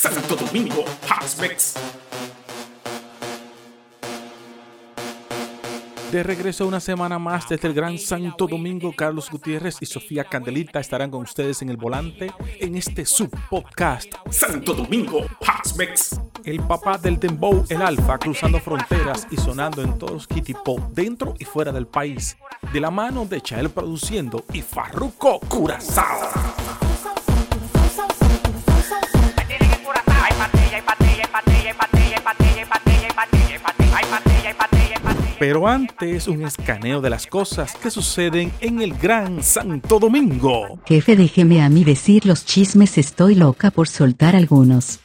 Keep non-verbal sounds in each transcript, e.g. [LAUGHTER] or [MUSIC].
Santo Domingo Mix. De regreso una semana más desde el Gran Santo Domingo, Carlos Gutiérrez y Sofía Candelita estarán con ustedes en el volante en este subpodcast Santo Domingo Mix. El papá del dembow, el alfa, cruzando fronteras y sonando en todos los kitty pop dentro y fuera del país. De la mano de Chael produciendo y Farruko Curazao. Pero antes, un escaneo de las cosas que suceden en el Gran Santo Domingo. Jefe, déjeme a mí decir los chismes, estoy loca por soltar algunos.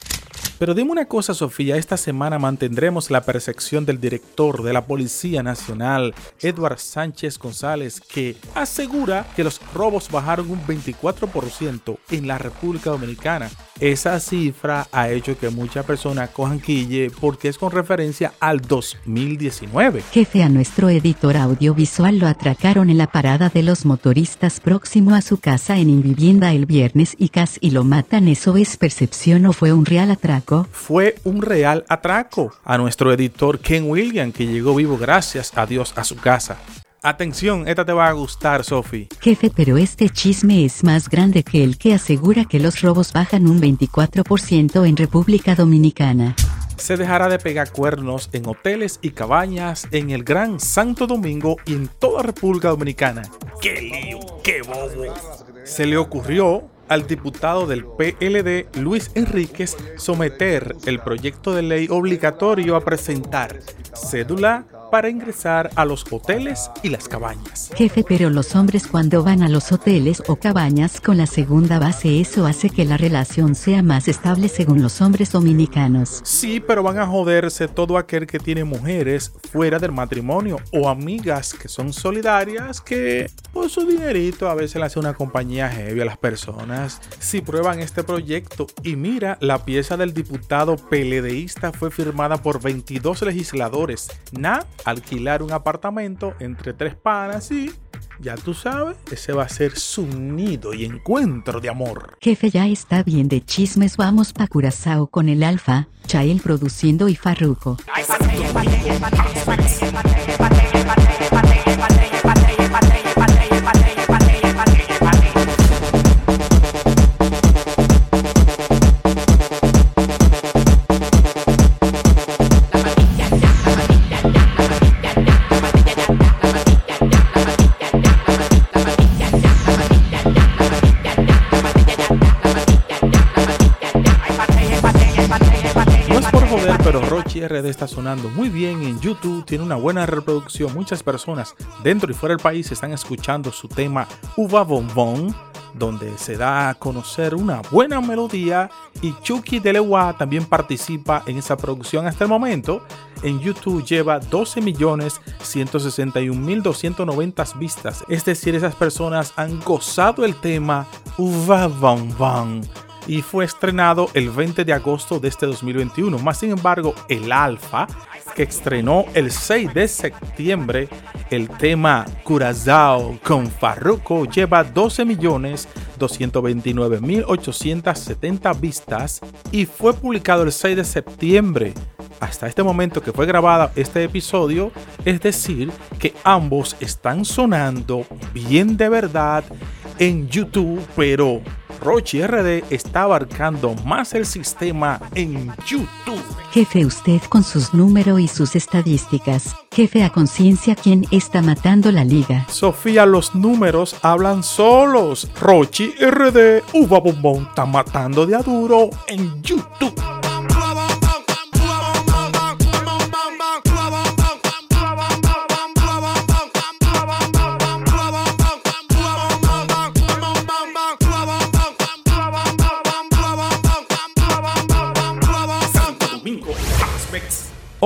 Pero dime una cosa, Sofía, esta semana mantendremos la percepción del director de la Policía Nacional, Edward Sánchez González, que asegura que los robos bajaron un 24% en la República Dominicana. Esa cifra ha hecho que muchas personas cojan quille porque es con referencia al 2019. Jefe, a nuestro editor audiovisual lo atracaron en la parada de los motoristas próximo a su casa en Invivienda el viernes y casi lo matan. ¿Eso es percepción o fue un real atraco? Fue un real atraco a nuestro editor Ken William que llegó vivo gracias a Dios a su casa. Atención, esta te va a gustar, Sophie. Jefe, pero este chisme es más grande que el que asegura que los robos bajan un 24% en República Dominicana. Se dejará de pegar cuernos en hoteles y cabañas en el Gran Santo Domingo y en toda República Dominicana. ¡Qué lío! ¡Qué bobo! Se le ocurrió al diputado del PLD, Luis Enríquez, someter el proyecto de ley obligatorio a presentar cédula para ingresar a los hoteles y las cabañas. Jefe, pero los hombres cuando van a los hoteles o cabañas con la segunda base, eso hace que la relación sea más estable según los hombres dominicanos. Sí, pero van a joderse todo aquel que tiene mujeres fuera del matrimonio o amigas que son solidarias que por su dinerito a veces le hace una compañía heavy a las personas. Si prueban este proyecto y mira, la pieza del diputado PLDista fue firmada por 22 legisladores. Na alquilar un apartamento entre tres panas y ya tú sabes, ese va a ser su nido y encuentro de amor. Jefe, ya está bien de chismes, vamos pa' Curazao con el Alfa, Chael produciendo y Farruko. RD está sonando muy bien en YouTube, tiene una buena reproducción. Muchas personas dentro y fuera del país están escuchando su tema Uva Bombón, donde se da a conocer una buena melodía. Y Chucky Delewa también participa en esa producción hasta el momento. En YouTube lleva 12.161.290 vistas. Es decir, esas personas han gozado el tema Uva Bombón y fue estrenado el 20 de agosto de este 2021. Más sin embargo, el Alfa, que estrenó el 6 de septiembre el tema Curazao con Farruko, lleva 12.229.870 vistas y fue publicado el 6 de septiembre. Hasta este momento que fue grabado este episodio, es decir, que ambos están sonando bien de verdad en YouTube, pero Rochi RD está abarcando más el sistema en YouTube. Jefe, usted con sus números y sus estadísticas. Jefe, a conciencia, ¿quién está matando la liga? Sofía, los números hablan solos. Rochi RD, Uva Bombón está matando de aduro en YouTube.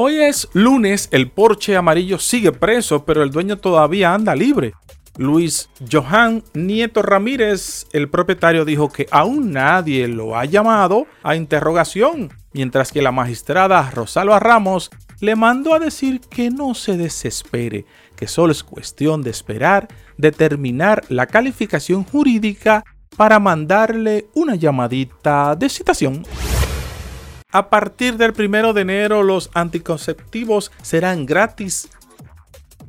Hoy es lunes, el Porsche amarillo sigue preso, pero el dueño todavía anda libre. Luis Johan Nieto Ramírez, el propietario, dijo que aún nadie lo ha llamado a interrogación, mientras que la magistrada Rosalba Ramos le mandó a decir que no se desespere, que solo es cuestión de esperar determinar la calificación jurídica para mandarle una llamadita de citación. A partir del primero de enero, los anticonceptivos serán gratis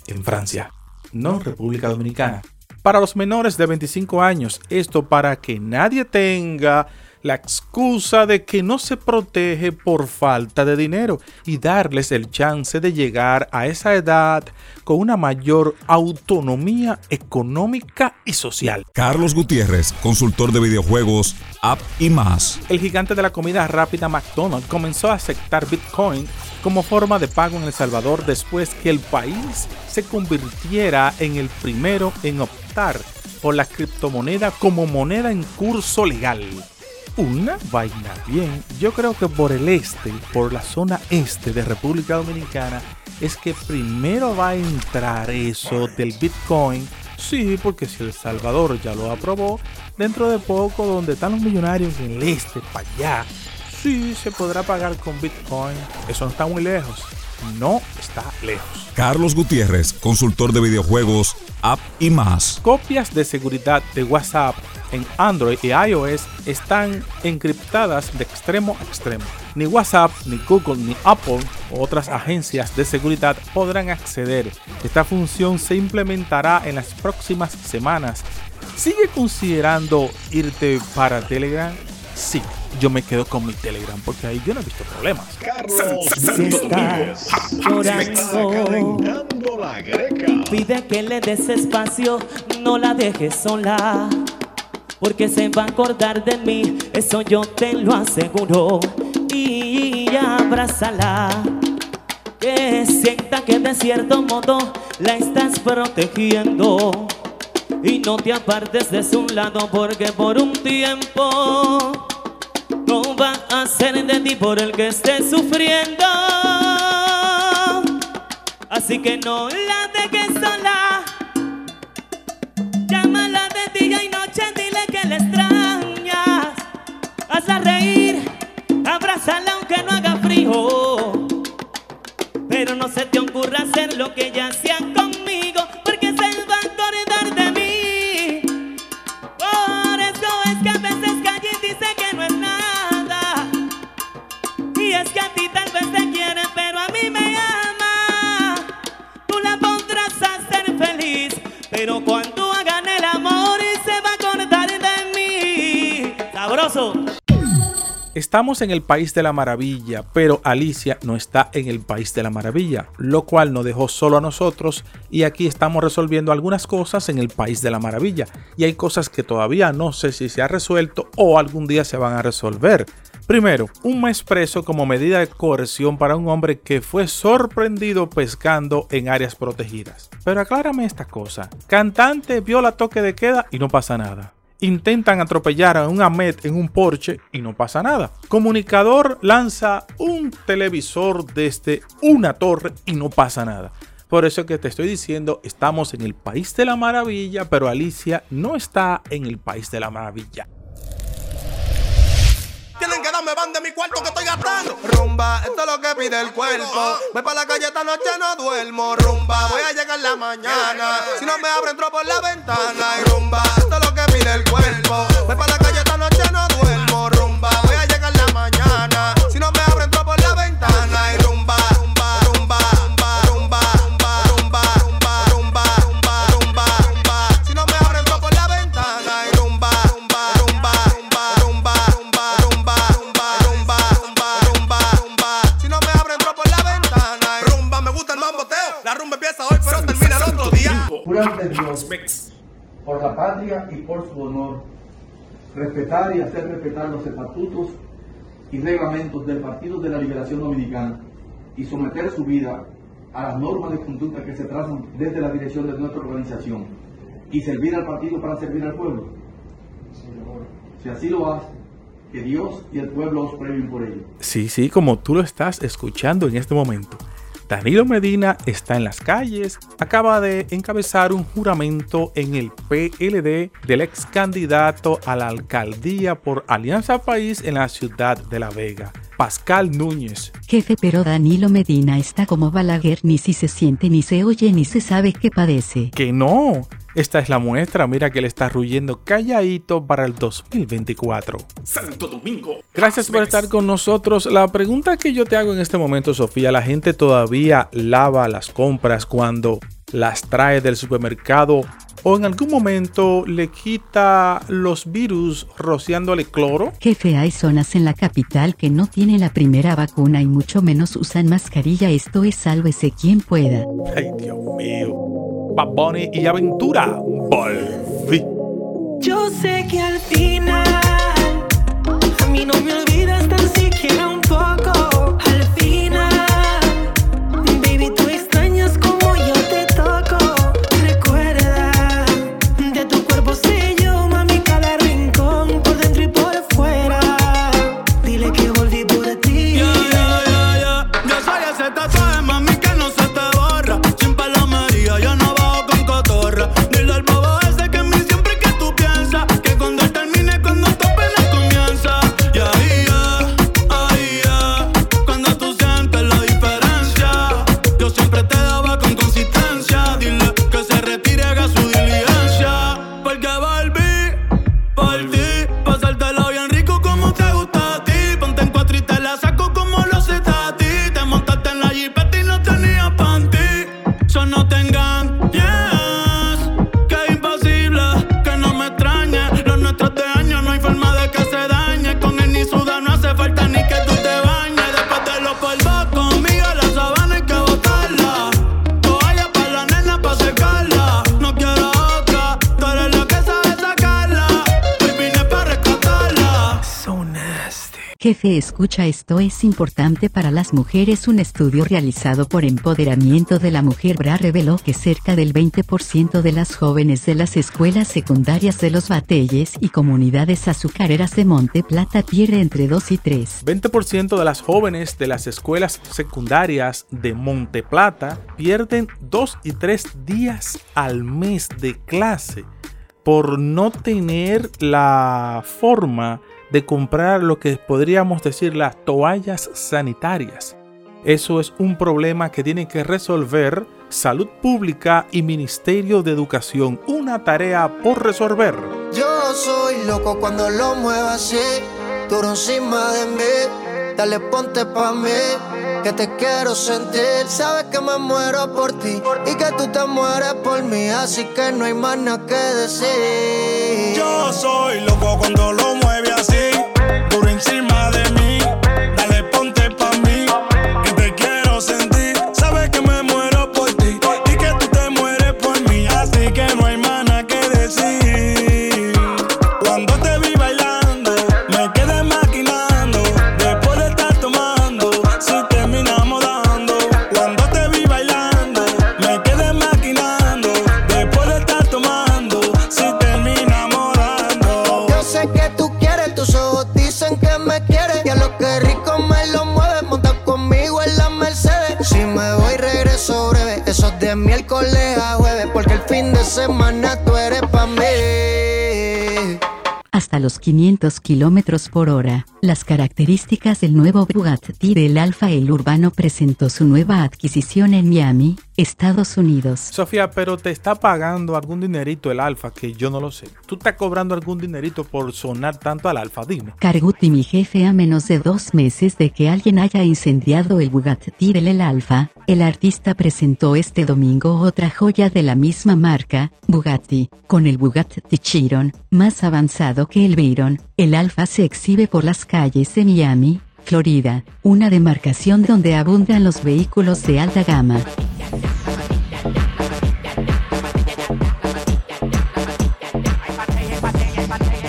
en Francia, no República Dominicana. Para los menores de 25 años, esto para que nadie tenga la excusa de que no se protege por falta de dinero y darles el chance de llegar a esa edad con una mayor autonomía económica y social. Carlos Gutiérrez, consultor de videojuegos, app y más. El gigante de la comida rápida McDonald's comenzó a aceptar Bitcoin como forma de pago en El Salvador después que el país se convirtiera en el primero en optar por la criptomoneda como moneda en curso legal una vaina bien. Yo creo que por el este, por la zona este de República Dominicana, es que primero va a entrar eso del Bitcoin. Sí, porque si El Salvador ya lo aprobó, dentro de poco, donde están los millonarios en el este, para allá, sí se podrá pagar con Bitcoin. Eso no está muy lejos. No está lejos. Carlos Gutiérrez, consultor de videojuegos, app y más. Copias de seguridad de WhatsApp en Android y iOS están encriptadas de extremo a extremo. Ni WhatsApp, ni Google, ni Apple u otras agencias de seguridad podrán acceder. Esta función se implementará en las próximas semanas. ¿Sigue considerando irte para Telegram? Sí, yo me quedo con mi Telegram porque ahí yo no he visto problemas. pide que le des espacio, no la dejes sola porque se va a acordar de mí, eso yo te lo aseguro. Y abrázala, que sienta que de cierto modo la estás protegiendo. Y no te apartes de su lado porque por un tiempo va a ser de ti por el que estés sufriendo. Así que no la dejes sola. Llámala de día y noche, dile que le extrañas. Hazla reír, abrázala aunque no haga frío. Pero no se te ocurra hacer lo que ella hacía conmigo, pero cuando hagan el amor se va a de mí. Estamos en el país de la maravilla, pero Alicia no está en el país de la maravilla, lo cual nos dejó solo a nosotros y aquí estamos resolviendo algunas cosas en el país de la maravilla y hay cosas que todavía no sé si se ha resuelto o algún día se van a resolver. Primero, un mes preso como medida de coerción para un hombre que fue sorprendido pescando en áreas protegidas. Pero aclárame esta cosa, cantante viola toque de queda y no pasa nada intentan atropellar a un Ahmed en un Porsche y no pasa nada. Comunicador lanza un televisor desde una torre y no pasa nada. Por eso que te estoy diciendo, estamos en el país de la maravilla, pero Alicia no está en el país de la maravilla. Darme van de mi cuarto que estoy gastando. Rumba, esto es lo que pide el cuerpo. Voy para la calle esta noche, no duermo. Rumba, voy a llegar la mañana. Si no me abren, entro por la ventana. Rumba, esto es lo que pide el cuerpo. Voy para la calle ante Dios, por la patria y por su honor, respetar y hacer respetar los estatutos y reglamentos del Partido de la Liberación Dominicana y someter su vida a las normas de conducta que se trazan desde la dirección de nuestra organización y servir al partido para servir al pueblo. Si así lo hace, que Dios y el pueblo os premien por ello. Sí, sí, como tú lo estás escuchando en este momento. Danilo Medina está en las calles, acaba de encabezar un juramento en el PLD del ex candidato a la alcaldía por Alianza País en la ciudad de La Vega, Pascal Núñez. Jefe, pero Danilo Medina está como Balaguer, ni si se siente, ni se oye, ni se sabe qué padece. Que no, Esta es la muestra, mira que le está ruyendo calladito para el 2024. Santo Domingo. Gracias por estar con nosotros. La pregunta que yo te hago en este momento, Sofía, ¿la gente todavía lava las compras cuando las trae del supermercado o en algún momento le quita los virus rociándole cloro? Jefe, hay zonas en la capital que no tienen la primera vacuna y mucho menos usan mascarilla. Esto es sálvese quien pueda. Ay, Dios mío. Bad Bunny y Aventura. Volví. Yo sé que al final a mí no me Jefe, escucha esto es importante para las mujeres. Un estudio realizado por Empoderamiento de la Mujer BRA reveló que cerca del 20% de las jóvenes de las escuelas secundarias de los batelles y comunidades azucareras de Monte Plata pierde entre 2 y 3. 20% de las jóvenes de las escuelas secundarias de Monte Plata pierden 2 y 3 días al mes de clase por no tener la forma de comprar lo que podríamos decir las toallas sanitarias. Eso es un problema que tiene que resolver Salud Pública y Ministerio de Educación. Una tarea por resolver. Yo soy loco cuando lo muevo así, duro encima de mí. Dale, ponte pa' mí, que te quiero sentir. Sabes que me muero por ti y que tú te mueres por mí, así que no hay más nada que decir. Yo soy loco cuando lo mueve los 500 kilómetros por hora. Las características del nuevo Bugatti del Alfa El Urbano presentó su nueva adquisición en Miami, Estados Unidos. Sofía, pero te está pagando algún dinerito el alfa, que yo no lo sé. ¿Tú estás cobrando algún dinerito por sonar tanto al alfa? Dime. Carguti, mi jefe, a menos de dos meses de que alguien haya incendiado el Bugatti del El Alfa, el artista presentó este domingo otra joya de la misma marca, Bugatti, con el Bugatti Chiron, más avanzado que el Veyron. El Alfa se exhibe por las calles de Miami, Florida, una demarcación donde abundan los vehículos de alta gama.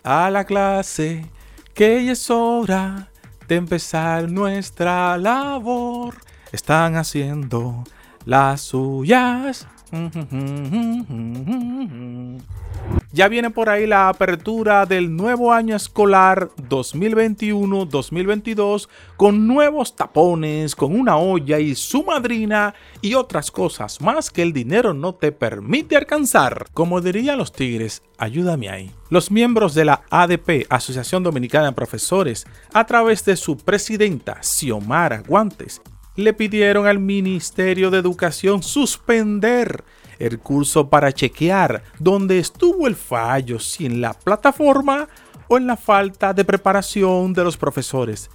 A la clase, que ya es hora de empezar nuestra labor. Están haciendo las suyas. [LAUGHS] Ya viene por ahí la apertura del nuevo año escolar 2021-2022 con nuevos tapones, con una olla y su madrina y otras cosas más que el dinero no te permite alcanzar. Como dirían los tigres, ayúdame ahí. Los miembros de la ADP, Asociación Dominicana de Profesores, a través de su presidenta, Xiomara Guantes, le pidieron al Ministerio de Educación suspender el curso para chequear dónde estuvo el fallo, si en la plataforma o en la falta de preparación de los profesores.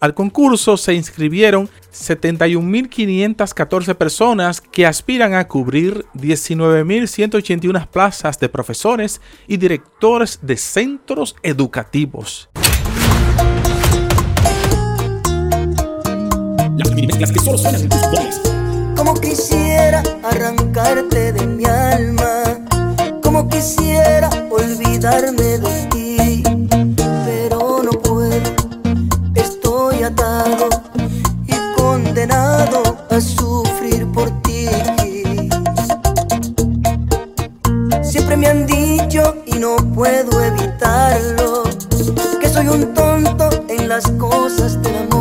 Al concurso se inscribieron 71.514 personas que aspiran a cubrir 19.181 plazas de profesores y directores de centros educativos. Las mezclas que solo suenan en tus dobles. Como quisiera arrancarte de mi alma, como quisiera olvidarme de ti, pero no puedo, estoy atado y condenado a sufrir por ti. Siempre me han dicho y no puedo evitarlo, que soy un tonto en las cosas del amor,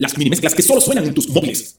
Las mini mezclas que solo suenan en tus móviles.